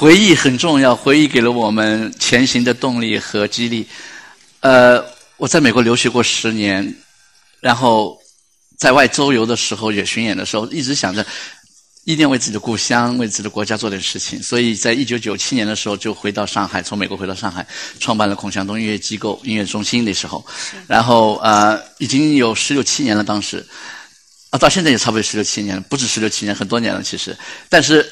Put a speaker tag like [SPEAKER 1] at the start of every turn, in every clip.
[SPEAKER 1] 回忆很重要，回忆给了我们前行的动力和激励。呃，我在美国留学过十年，然后在外周游的时候，也巡演的时候，一直想着一定要为自己的故乡、为自己的国家做点事情。所以在一九九七年的时候，就回到上海，从美国回到上海，创办了孔祥东音乐机构、音乐中心。那时候，然后呃，已经有十六七年了，当时啊，到现在也差不多十六七年了，不止十六七年，很多年了，其实，但是。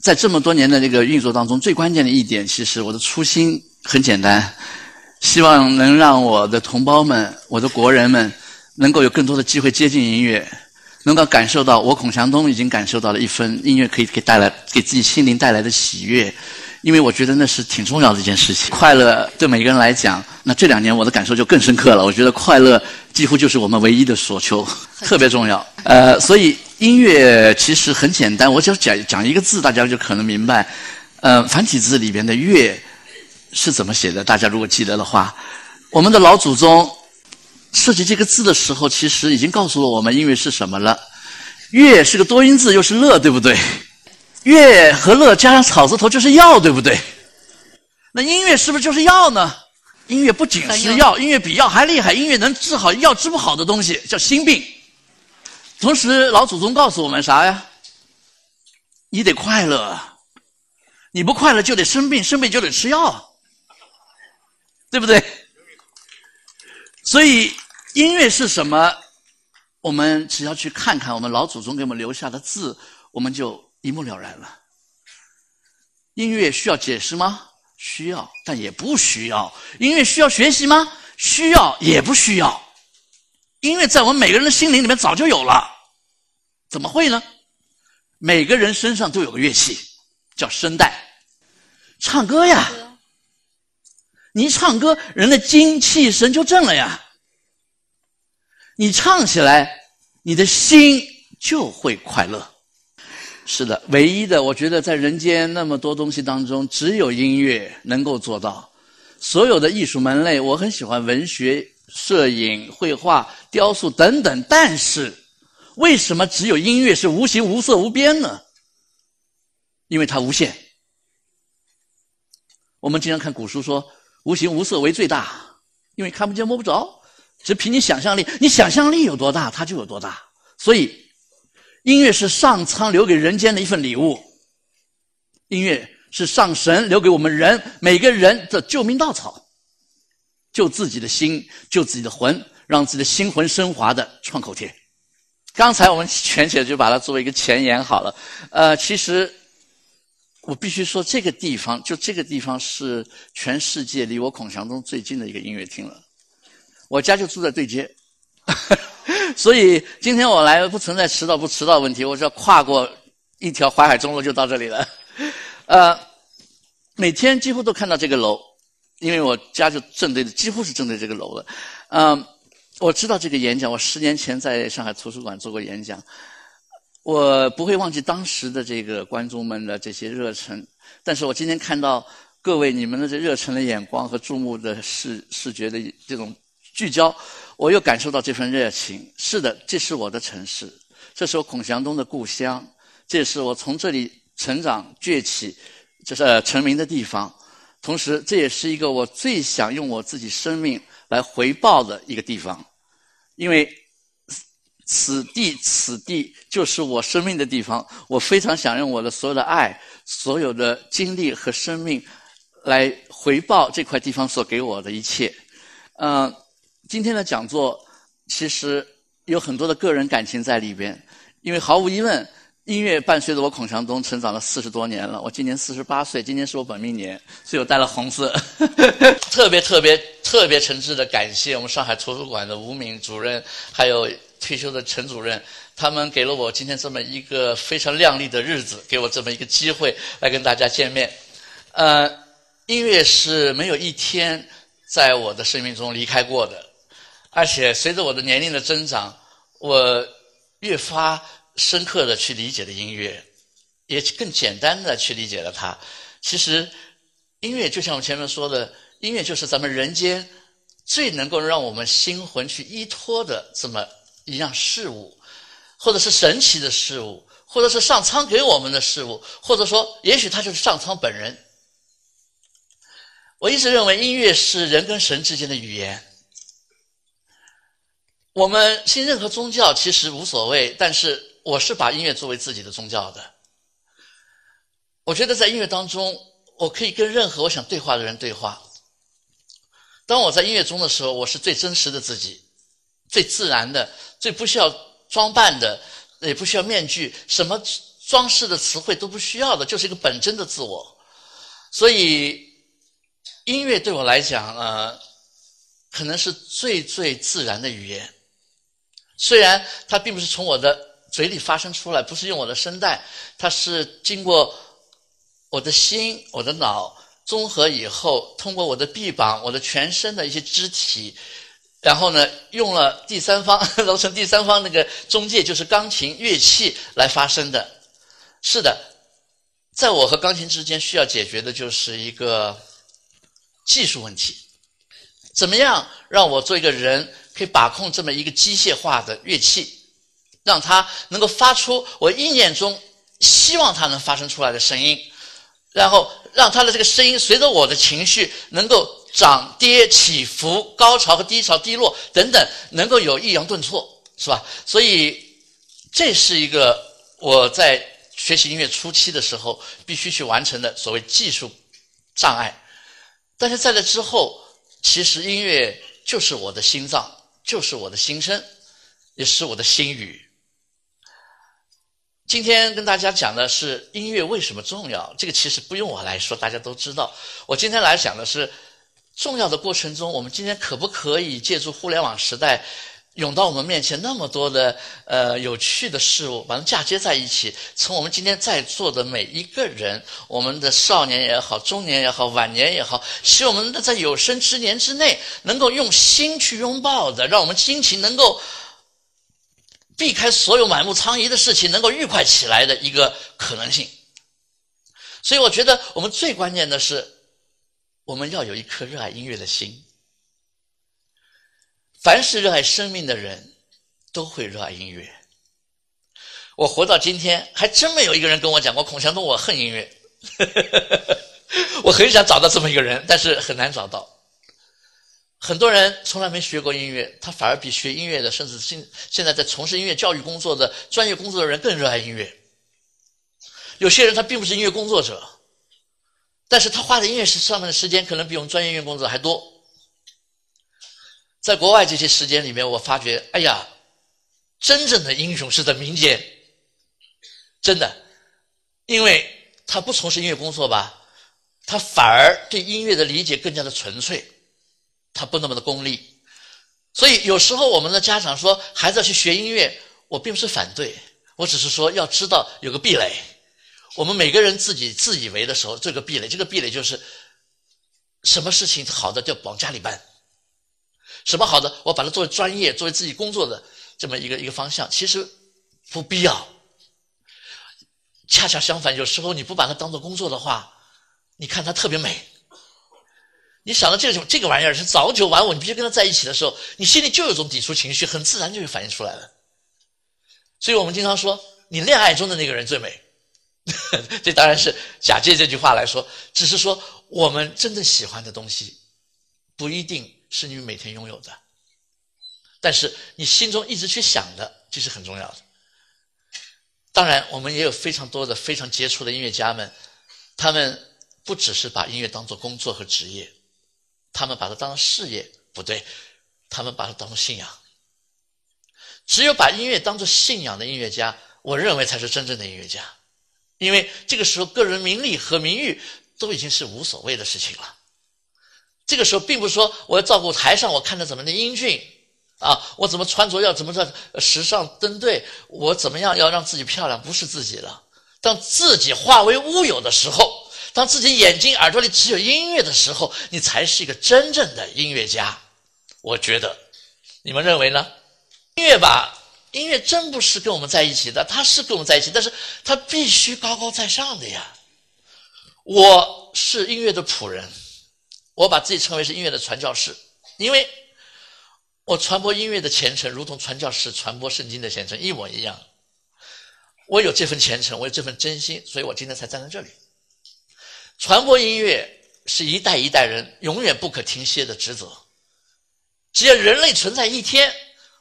[SPEAKER 1] 在这么多年的这个运作当中，最关键的一点，其实我的初心很简单，希望能让我的同胞们、我的国人们，能够有更多的机会接近音乐，能够感受到我孔祥东已经感受到了一份音乐可以给带来给自己心灵带来的喜悦，因为我觉得那是挺重要的一件事情。快乐对每个人来讲，那这两年我的感受就更深刻了。我觉得快乐几乎就是我们唯一的所求，特别重要。呃，所以。音乐其实很简单，我只要讲讲一个字，大家就可能明白。呃，繁体字里边的“乐”是怎么写的？大家如果记得的话，我们的老祖宗设计这个字的时候，其实已经告诉了我们音乐是什么了。“乐”是个多音字，又是“乐”，对不对？“乐”和“乐”加上草字头就是“药”，对不对？那音乐是不是就是药呢？音乐不仅是药，音乐比药还厉害。音乐能治好药治不好的东西，叫心病。同时，老祖宗告诉我们啥呀？你得快乐，你不快乐就得生病，生病就得吃药，对不对？所以，音乐是什么？我们只要去看看我们老祖宗给我们留下的字，我们就一目了然了。音乐需要解释吗？需要，但也不需要。音乐需要学习吗？需要，也不需要。音乐在我们每个人的心灵里面早就有了，怎么会呢？每个人身上都有个乐器，叫声带，唱歌呀。你一唱歌，人的精气神就正了呀。你唱起来，你的心就会快乐。是的，唯一的，我觉得在人间那么多东西当中，只有音乐能够做到。所有的艺术门类，我很喜欢文学。摄影、绘画、雕塑等等，但是为什么只有音乐是无形、无色、无边呢？因为它无限。我们经常看古书说“无形无色为最大”，因为看不见摸不着，只凭你想象力，你想象力有多大，它就有多大。所以，音乐是上苍留给人间的一份礼物，音乐是上神留给我们人每个人的救命稻草。救自己的心，救自己的魂，让自己的心魂升华的创口贴。刚才我们全写就把它作为一个前言好了。呃，其实我必须说，这个地方就这个地方是全世界离我孔祥东最近的一个音乐厅了。我家就住在对街，所以今天我来不存在迟到不迟到问题。我只要跨过一条淮海中路就到这里了。呃，每天几乎都看到这个楼。因为我家就正对着，几乎是正对这个楼的，嗯，我知道这个演讲，我十年前在上海图书馆做过演讲，我不会忘记当时的这个观众们的这些热忱，但是我今天看到各位你们的这热忱的眼光和注目的视视觉的这种聚焦，我又感受到这份热情。是的，这是我的城市，这是我孔祥东的故乡，这是我从这里成长崛起，就是成名的地方。同时，这也是一个我最想用我自己生命来回报的一个地方，因为此地此地就是我生命的地方。我非常想用我的所有的爱、所有的精力和生命来回报这块地方所给我的一切。嗯，今天的讲座其实有很多的个人感情在里边，因为毫无疑问。音乐伴随着我孔祥东成长了四十多年了。我今年四十八岁，今年是我本命年，所以我带了红色。特别特别特别诚挚的感谢我们上海图书馆的吴敏主任，还有退休的陈主任，他们给了我今天这么一个非常亮丽的日子，给我这么一个机会来跟大家见面。呃，音乐是没有一天在我的生命中离开过的，而且随着我的年龄的增长，我越发。深刻的去理解了音乐，也更简单的去理解了它。其实，音乐就像我前面说的，音乐就是咱们人间最能够让我们心魂去依托的这么一样事物，或者是神奇的事物，或者是上苍给我们的事物，或者说，也许他就是上苍本人。我一直认为，音乐是人跟神之间的语言。我们信任何宗教其实无所谓，但是我是把音乐作为自己的宗教的。我觉得在音乐当中，我可以跟任何我想对话的人对话。当我在音乐中的时候，我是最真实的自己，最自然的，最不需要装扮的，也不需要面具，什么装饰的词汇都不需要的，就是一个本真的自我。所以，音乐对我来讲，呃，可能是最最自然的语言。虽然它并不是从我的嘴里发生出来，不是用我的声带，它是经过我的心、我的脑综合以后，通过我的臂膀、我的全身的一些肢体，然后呢，用了第三方，揉成第三方那个中介，就是钢琴乐器来发生的。是的，在我和钢琴之间需要解决的就是一个技术问题：怎么样让我做一个人？可以把控这么一个机械化的乐器，让它能够发出我意念中希望它能发生出来的声音，然后让它的这个声音随着我的情绪能够涨跌起伏、高潮和低潮、低落等等，能够有抑扬顿挫，是吧？所以这是一个我在学习音乐初期的时候必须去完成的所谓技术障碍。但是在这之后，其实音乐就是我的心脏。就是我的心声，也是我的心语。今天跟大家讲的是音乐为什么重要，这个其实不用我来说，大家都知道。我今天来讲的是重要的过程中，我们今天可不可以借助互联网时代？涌到我们面前那么多的呃有趣的事物，把它嫁接在一起。从我们今天在座的每一个人，我们的少年也好，中年也好，晚年也好，希望我们在有生之年之内，能够用心去拥抱的，让我们心情能够避开所有满目疮痍的事情，能够愉快起来的一个可能性。所以，我觉得我们最关键的是，我们要有一颗热爱音乐的心。凡是热爱生命的人，都会热爱音乐。我活到今天，还真没有一个人跟我讲过孔祥东，我恨音乐。我很想找到这么一个人，但是很难找到。很多人从来没学过音乐，他反而比学音乐的，甚至现现在在从事音乐教育工作的专业工作的人更热爱音乐。有些人他并不是音乐工作者，但是他花在音乐上面的时间，可能比我们专业音乐工作者还多。在国外这些时间里面，我发觉，哎呀，真正的英雄是在民间，真的，因为他不从事音乐工作吧，他反而对音乐的理解更加的纯粹，他不那么的功利，所以有时候我们的家长说孩子要去学音乐，我并不是反对，我只是说要知道有个壁垒，我们每个人自己自以为的时候，这个壁垒，这个壁垒就是什么事情好的就往家里搬。什么好的？我把它作为专业，作为自己工作的这么一个一个方向，其实不必要。恰恰相反，有时候你不把它当做工作的话，你看它特别美。你想到这种这个玩意儿是早九晚五，你必须跟他在一起的时候，你心里就有种抵触情绪，很自然就会反映出来了。所以我们经常说，你恋爱中的那个人最美。这当然是假借这句话来说，只是说我们真正喜欢的东西不一定。是你每天拥有的，但是你心中一直去想的，这是很重要的。当然，我们也有非常多的非常杰出的音乐家们，他们不只是把音乐当做工作和职业，他们把它当做事业，不对，他们把它当做信仰。只有把音乐当做信仰的音乐家，我认为才是真正的音乐家，因为这个时候个人名利和名誉都已经是无所谓的事情了。这个时候，并不是说我要照顾台上我看着怎么的英俊，啊，我怎么穿着要怎么着时尚登对，我怎么样要让自己漂亮，不是自己了。当自己化为乌有的时候，当自己眼睛耳朵里只有音乐的时候，你才是一个真正的音乐家。我觉得，你们认为呢？音乐吧，音乐真不是跟我们在一起的，它是跟我们在一起，但是它必须高高在上的呀。我是音乐的仆人。我把自己称为是音乐的传教士，因为我传播音乐的虔诚，如同传教士传播圣经的虔诚一模一样。
[SPEAKER 2] 我有这份虔诚，我有这份真心，所以我今天才站在这里。传播音乐是一代一代人永远不可停歇的职责。只要人类存在一天，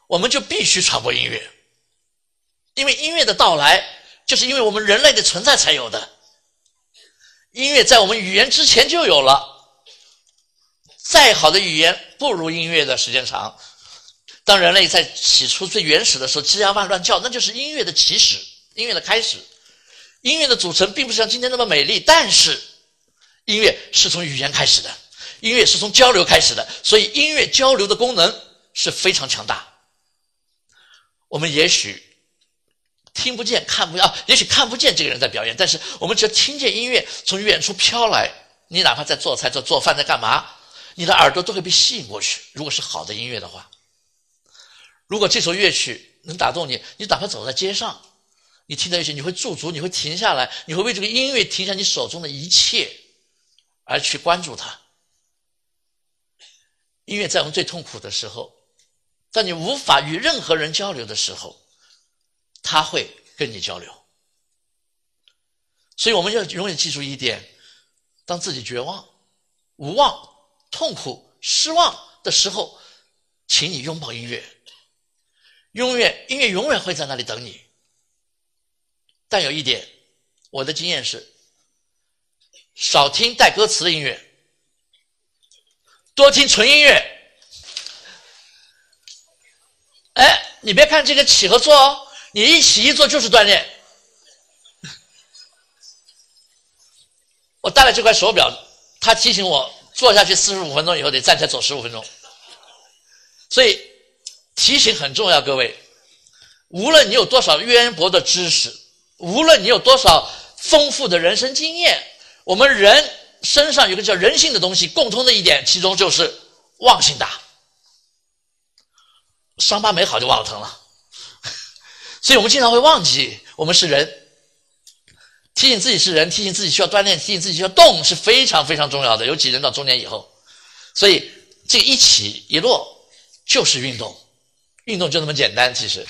[SPEAKER 2] 我们就必须传播音乐，因为音乐的到来，就是因为我们人类的存在才有的。音乐在我们语言之前就有了，再好的语言不如音乐的时间长。当人类在起初最原始的时候吱呀哇乱叫，那就是音乐的起始，音乐的开始。音乐的组成并不是像今天那么美丽，但是音乐是从语言开始的。音乐是从交流开始的，所以音乐交流的功能是非常强大。我们也许听不见、看不啊，也许看不见这个人在表演，但是我们只要听见音乐从远处飘来，你哪怕在做菜、在做饭、在干嘛，你的耳朵都会被吸引过去。如果是好的音乐的话，如果这首乐曲能打动你，你哪怕走在街上，你听到乐曲，你会驻足，你会停下来，你会为这个音乐停下你手中的一切，而去关注它。音乐在我们最痛苦的时候，在你无法与任何人交流的时候，他会跟你交流。所以我们要永远记住一点：当自己绝望、无望、痛苦、失望的时候，请你拥抱音乐。永远，音乐永远会在那里等你。但有一点，我的经验是：少听带歌词的音乐。多听纯音乐，哎，你别看这个起和坐哦，你一起一坐就是锻炼。我带了这块手表，它提醒我坐下去四十五分钟以后得站起来走十五分钟，所以提醒很重要。各位，无论你有多少渊博的知识，无论你有多少丰富的人生经验，我们人。身上有个叫人性的东西，共通的一点，其中就是忘性大。伤疤没好就忘了疼了，所以我们经常会忘记我们是人。提醒自己是人，提醒自己需要锻炼，提醒自己需要动，是非常非常重要的。尤其人到中年以后，所以这一起一落就是运动，运动就那么简单。其实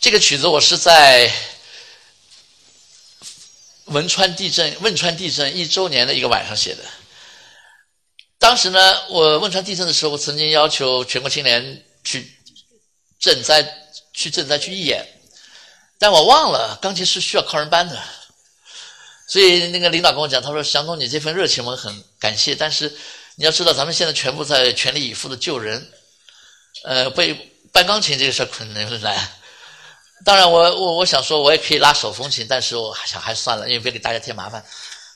[SPEAKER 2] 这个曲子我是在。汶川地震，汶川地震一周年的一个晚上写的。当时呢，我汶川地震的时候，我曾经要求全国青年去赈灾，去赈灾去义演，但我忘了钢琴是需要靠人搬的。所以那个领导跟我讲，他说：“祥东，你这份热情我很感谢，但是你要知道，咱们现在全部在全力以赴的救人，呃，被搬钢琴这个事儿可能难。”当然，我我我想说，我也可以拉手风琴，但是我还想还是算了，因为别给大家添麻烦。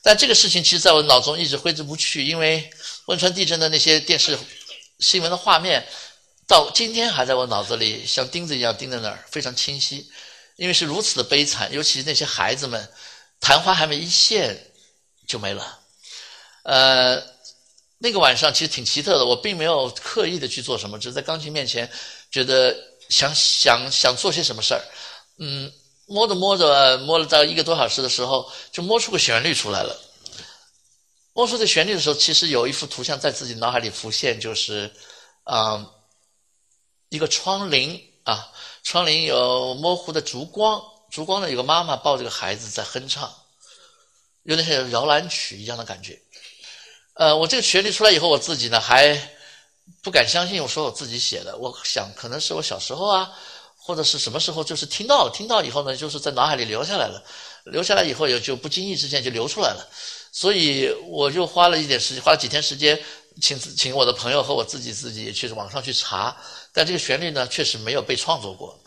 [SPEAKER 2] 但这个事情其实在我脑中一直挥之不去，因为汶川地震的那些电视新闻的画面，到今天还在我脑子里像钉子一样钉在那儿，非常清晰。因为是如此的悲惨，尤其那些孩子们，昙花还没一现就没了。呃，那个晚上其实挺奇特的，我并没有刻意的去做什么，只是在钢琴面前觉得想想想做些什么事儿。嗯，摸着摸着，摸了到一个多小时的时候，就摸出个旋律出来了。摸出这旋律的时候，其实有一幅图像在自己脑海里浮现，就是，啊，一个窗棂啊，窗棂有模糊的烛光，烛光呢有个妈妈抱着个孩子在哼唱，有点像摇篮曲一样的感觉。呃，我这个旋律出来以后，我自己呢还不敢相信，我说我自己写的，我想可能是我小时候啊。或者是什么时候，就是听到了听到以后呢，就是在脑海里留下来了，留下来以后也就不经意之间就流出来了，所以我就花了一点时间，花了几天时间，请请我的朋友和我自己自己去网上去查，但这个旋律呢确实没有被创作过，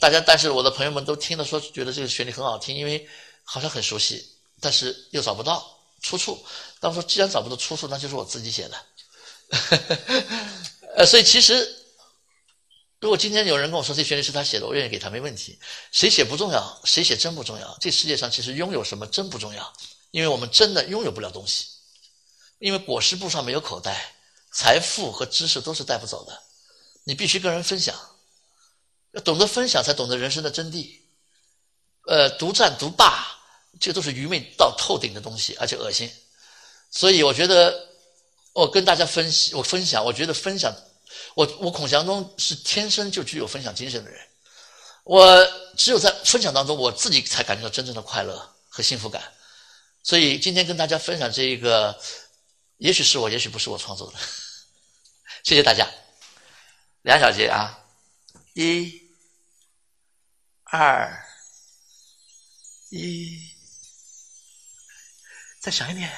[SPEAKER 2] 大家但是我的朋友们都听了说觉得这个旋律很好听，因为好像很熟悉，但是又找不到出处，那我说既然找不到出处，那就是我自己写的，呃，所以其实。如果今天有人跟我说这旋律是他写的，我愿意给他没问题。谁写不重要，谁写真不重要。这世界上其实拥有什么真不重要，因为我们真的拥有不了东西。因为裹尸布上没有口袋，财富和知识都是带不走的。你必须跟人分享，要懂得分享，才懂得人生的真谛。呃，独占独霸，这都是愚昧到透顶的东西，而且恶心。所以我觉得，我跟大家分析，我分享，我觉得分享。我我孔祥东是天生就具有分享精神的人，我只有在分享当中，我自己才感觉到真正的快乐和幸福感。所以今天跟大家分享这一个，也许是我，也许不是我创作的。谢谢大家，两小节啊，一、二、一，再响一点。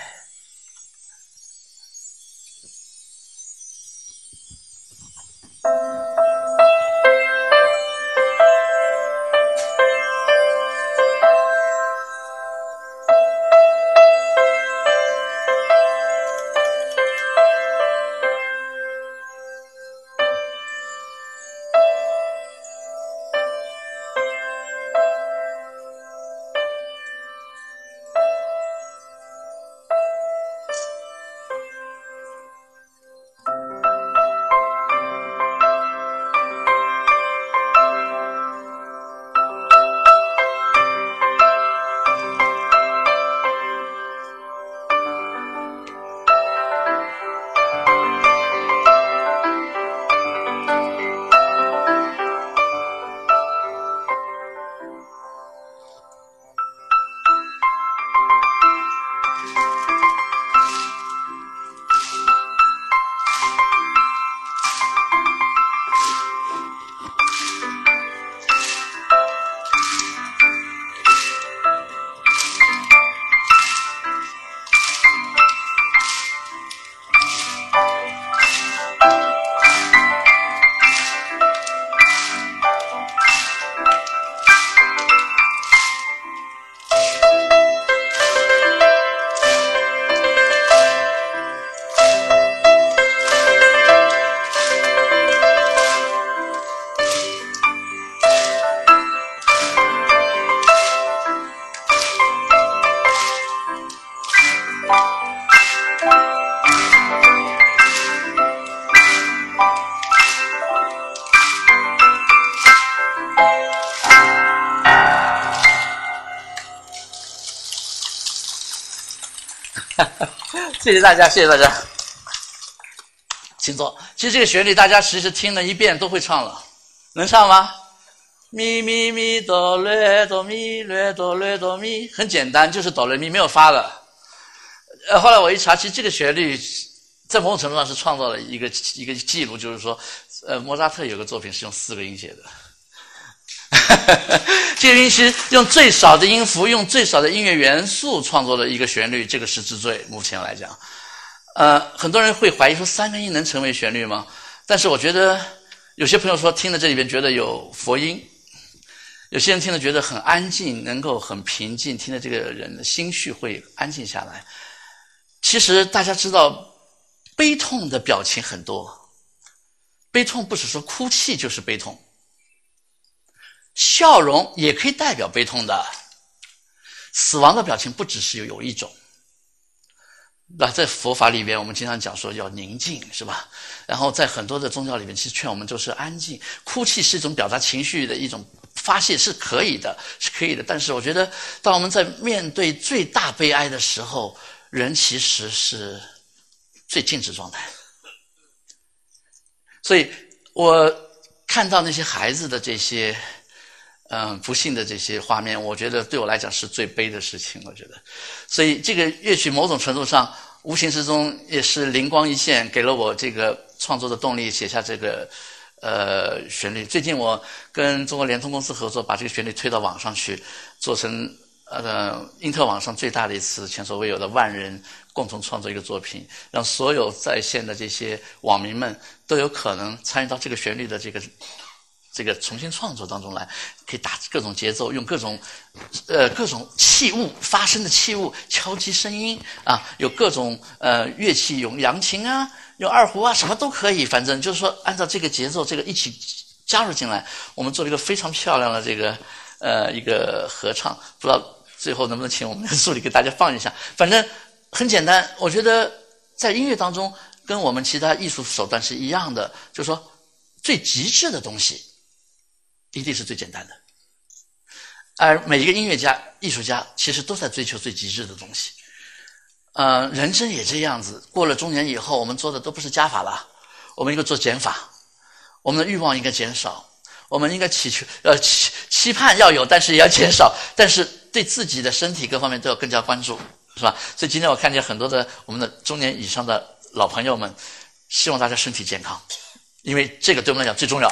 [SPEAKER 2] 谢谢大家，谢谢大家，请坐。其实这个旋律大家其实听了一遍都会唱了，能唱吗？咪咪咪哆来哆咪来哆来哆咪，很简单，就是哆来咪没有发的。呃，后来我一查，其实这个旋律在某种程度上是创造了一个一个记录，就是说，呃，莫扎特有个作品是用四个音写的。这个音是用最少的音符，用最少的音乐元素创作的一个旋律，这个是之最。目前来讲，呃，很多人会怀疑说三个音能成为旋律吗？但是我觉得有些朋友说听了这里边觉得有佛音，有些人听了觉得很安静，能够很平静，听了这个人的心绪会安静下来。其实大家知道，悲痛的表情很多，悲痛不是说哭泣就是悲痛。笑容也可以代表悲痛的，死亡的表情不只是有有一种。那在佛法里边，我们经常讲说要宁静，是吧？然后在很多的宗教里面，其实劝我们就是安静。哭泣是一种表达情绪的一种发泄，是可以的，是可以的。但是我觉得，当我们在面对最大悲哀的时候，人其实是最静止状态。所以我看到那些孩子的这些。嗯，不幸的这些画面，我觉得对我来讲是最悲的事情。我觉得，所以这个乐曲某种程度上，无形之中也是灵光一现，给了我这个创作的动力，写下这个呃旋律。最近我跟中国联通公司合作，把这个旋律推到网上去，做成呃英特网上最大的一次前所未有的万人共同创作一个作品，让所有在线的这些网民们都有可能参与到这个旋律的这个。这个重新创作当中来，可以打各种节奏，用各种，呃，各种器物发声的器物，敲击声音啊，有各种呃乐器，用扬琴啊，用二胡啊，什么都可以，反正就是说按照这个节奏，这个一起加入进来，我们做了一个非常漂亮的这个呃一个合唱，不知道最后能不能请我们的 助理给大家放一下，反正很简单，我觉得在音乐当中跟我们其他艺术手段是一样的，就是说最极致的东西。一定是最简单的，而每一个音乐家、艺术家其实都在追求最极致的东西。呃，人生也这样子，过了中年以后，我们做的都不是加法了，我们应该做减法。我们的欲望应该减少，我们应该祈求呃期期盼要有，但是也要减少，但是对自己的身体各方面都要更加关注，是吧？所以今天我看见很多的我们的中年以上的老朋友们，希望大家身体健康，因为这个对我们来讲最重要。